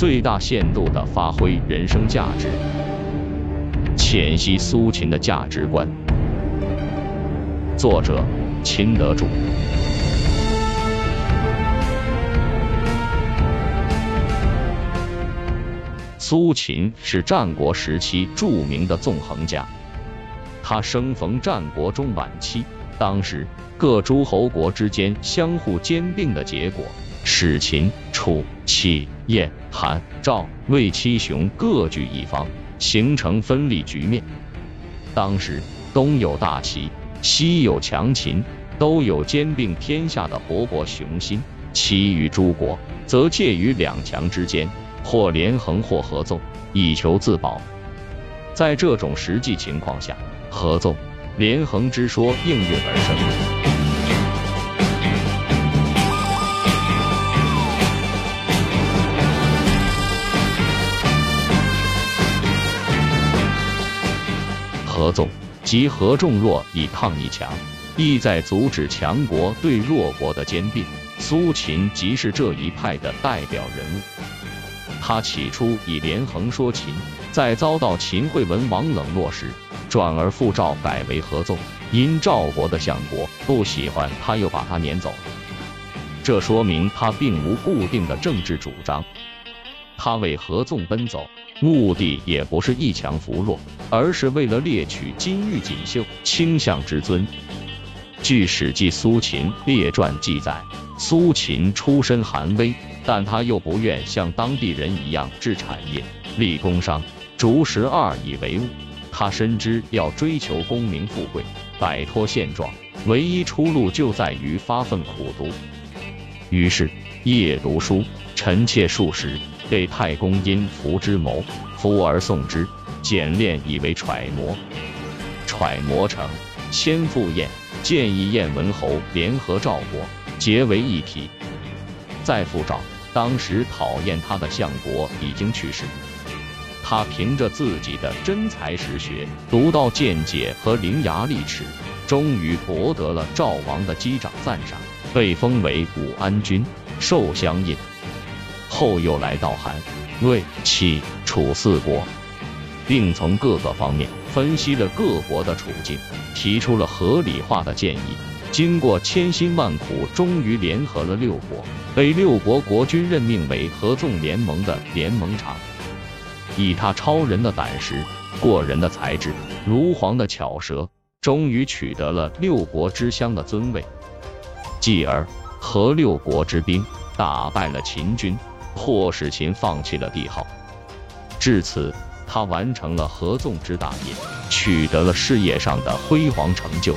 最大限度地发挥人生价值，浅析苏秦的价值观。作者：秦德柱。苏秦是战国时期著名的纵横家，他生逢战国中晚期，当时各诸侯国之间相互兼并的结果，使秦、楚、齐、燕、韩、赵、魏七雄各据一方，形成分立局面。当时东有大齐，西有强秦，都有兼并天下的勃勃雄心，其余诸国则介于两强之间。或连横，或合纵，以求自保。在这种实际情况下，合纵、连横之说应运而生。合纵即合众弱以抗一强，意在阻止强国对弱国的兼并。苏秦即是这一派的代表人物。他起初以连横说秦，在遭到秦惠文王冷落时，转而复赵改为合纵。因赵国的相国不喜欢他，又把他撵走。这说明他并无固定的政治主张。他为合纵奔走，目的也不是一强扶弱，而是为了猎取金玉锦绣、倾向之尊。据《史记·苏秦列传》记载，苏秦出身寒微。但他又不愿像当地人一样置产业、立工商、逐十二以为务。他深知要追求功名富贵、摆脱现状，唯一出路就在于发奋苦读。于是夜读书，臣妾数十，给太公因服之谋，服而送之，简练以为揣摩。揣摩成，先赴燕，建议燕文侯联合赵国，结为一体。再赴赵。当时讨厌他的相国已经去世，他凭着自己的真才实学、独到见解和伶牙俐齿，终于博得了赵王的击掌赞赏，被封为武安君，受相印。后又来到韩、魏、齐、楚四国，并从各个方面分析了各国的处境，提出了合理化的建议。经过千辛万苦，终于联合了六国，被六国国君任命为合纵联盟的联盟长。以他超人的胆识、过人的才智、如簧的巧舌，终于取得了六国之乡的尊位。继而合六国之兵，打败了秦军，迫使秦放弃了帝号。至此，他完成了合纵之大业，取得了事业上的辉煌成就。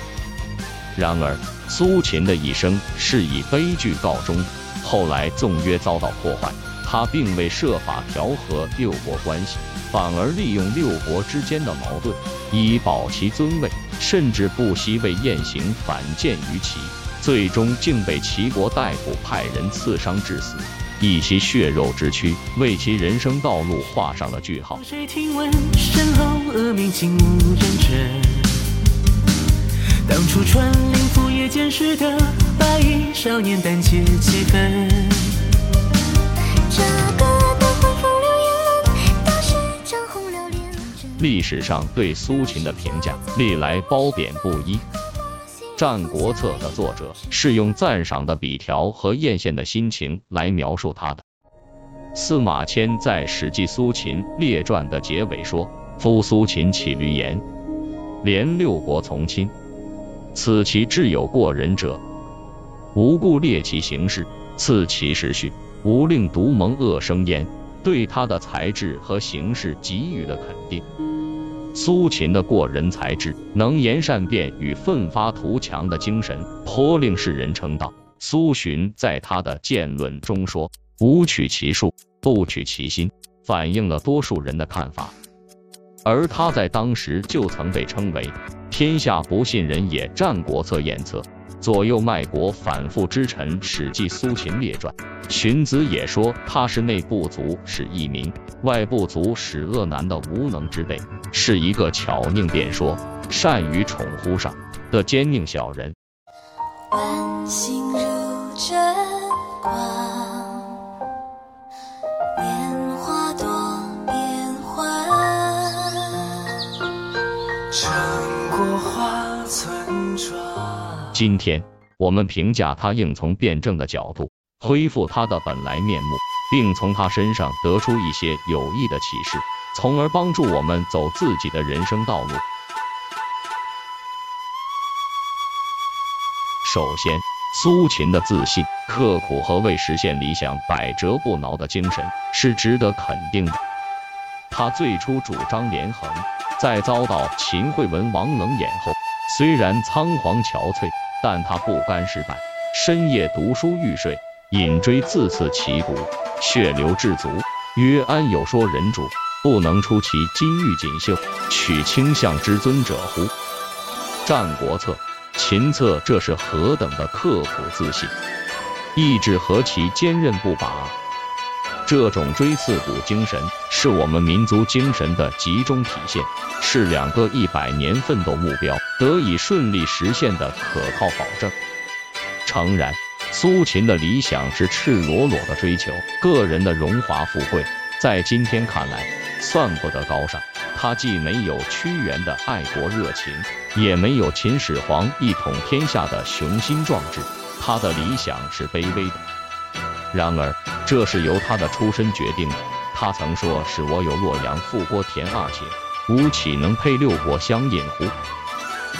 然而，苏秦的一生是以悲剧告终。后来纵约遭到破坏，他并未设法调和六国关系，反而利用六国之间的矛盾以保其尊位，甚至不惜为雁行反间于齐，最终竟被齐国大夫派人刺伤致死，以其血肉之躯为其人生道路画上了句号。谁听闻身后恶名竟无人知？当初穿林的白衣少年胆怯几分。这当时涨红了脸。历史上对苏秦的评价历来褒贬不一，《战国策》的作者是用赞赏的笔调和艳羡的心情来描述他的。司马迁在《史记·苏秦列传》的结尾说：“夫苏秦起闾阎，连六国从亲。”此其志有过人者，无故列其行事，赐其时序，无令独蒙恶声焉。对他的才智和行事给予了肯定。苏秦的过人才智、能言善辩与奋发图强的精神，颇令世人称道。苏洵在他的谏论中说：“吾取其术，不取其心”，反映了多数人的看法。而他在当时就曾被称为“天下不信人也”。《战国策·验策》左右卖国反复之臣，《史记·苏秦列传》。荀子也说他是内不足使益民，外不足使恶难的无能之辈，是一个巧佞辩说、善于宠忽上的奸佞小人。万心如真光，今天，我们评价他应从辩证的角度恢复他的本来面目，并从他身上得出一些有益的启示，从而帮助我们走自己的人生道路。首先，苏秦的自信、刻苦和为实现理想百折不挠的精神是值得肯定的。他最初主张连横，在遭到秦惠文王冷眼后，虽然仓皇憔悴，但他不甘失败，深夜读书欲睡，引锥自刺其骨，血流至足，曰：“安有说人主不能出其金玉锦绣，取卿相之尊者乎？”《战国策》秦策这是何等的刻苦自信，意志何其坚韧不拔！这种锥刺股精神是我们民族精神的集中体现，是两个一百年奋斗目标得以顺利实现的可靠保证。诚然，苏秦的理想是赤裸裸的追求个人的荣华富贵，在今天看来算不得高尚。他既没有屈原的爱国热情。也没有秦始皇一统天下的雄心壮志，他的理想是卑微的。然而，这是由他的出身决定的。他曾说：“使我有洛阳、富郭、田二且，吾岂能配六国相印乎？”《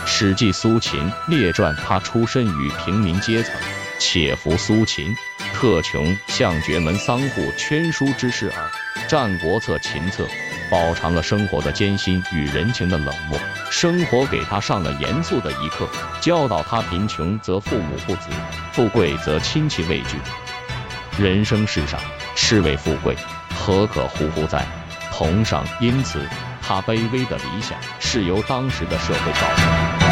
史记·苏秦列传》他出身于平民阶层，且服苏秦，特穷向绝门桑户圈书之事耳。《战国策·秦策》。饱尝了生活的艰辛与人情的冷漠，生活给他上了严肃的一课，教导他：贫穷则父母不子，富贵则亲戚畏惧。人生世上，是为富贵，何可乎乎哉？同上。因此，他卑微的理想是由当时的社会造成。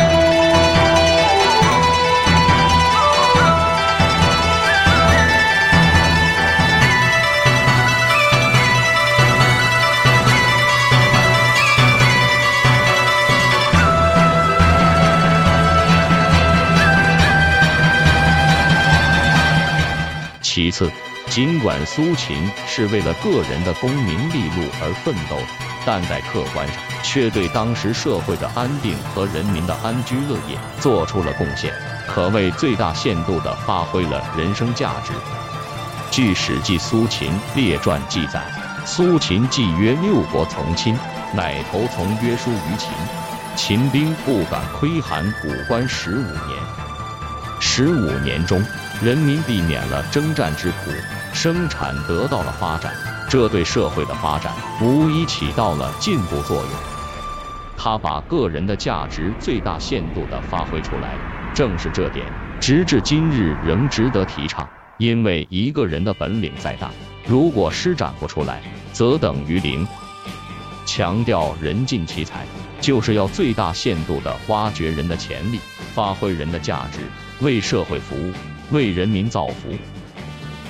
次，尽管苏秦是为了个人的功名利禄而奋斗的，但在客观上却对当时社会的安定和人民的安居乐业做出了贡献，可谓最大限度地发挥了人生价值。据《史记·苏秦列传》记载，苏秦既约六国从亲，乃投从约书于秦，秦兵不敢窥含古关十五年。十五年中。人民避免了征战之苦，生产得到了发展，这对社会的发展无疑起到了进步作用。他把个人的价值最大限度地发挥出来，正是这点，直至今日仍值得提倡。因为一个人的本领再大，如果施展不出来，则等于零。强调人尽其才，就是要最大限度地挖掘人的潜力，发挥人的价值，为社会服务。为人民造福，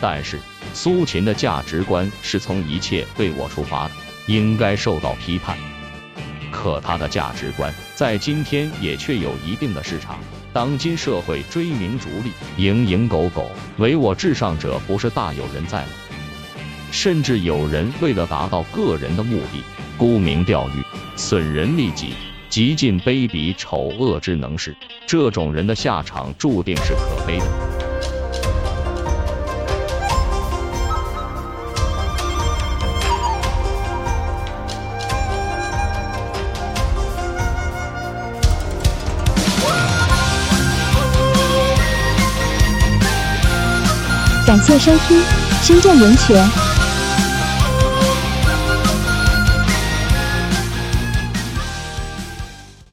但是苏秦的价值观是从一切为我出发的，应该受到批判。可他的价值观在今天也确有一定的市场。当今社会追名逐利、蝇营狗苟，唯我至上者不是大有人在吗？甚至有人为了达到个人的目的，沽名钓誉、损人利己，极尽卑鄙丑恶之能事。这种人的下场注定是可悲的。感谢收听《深圳文学》。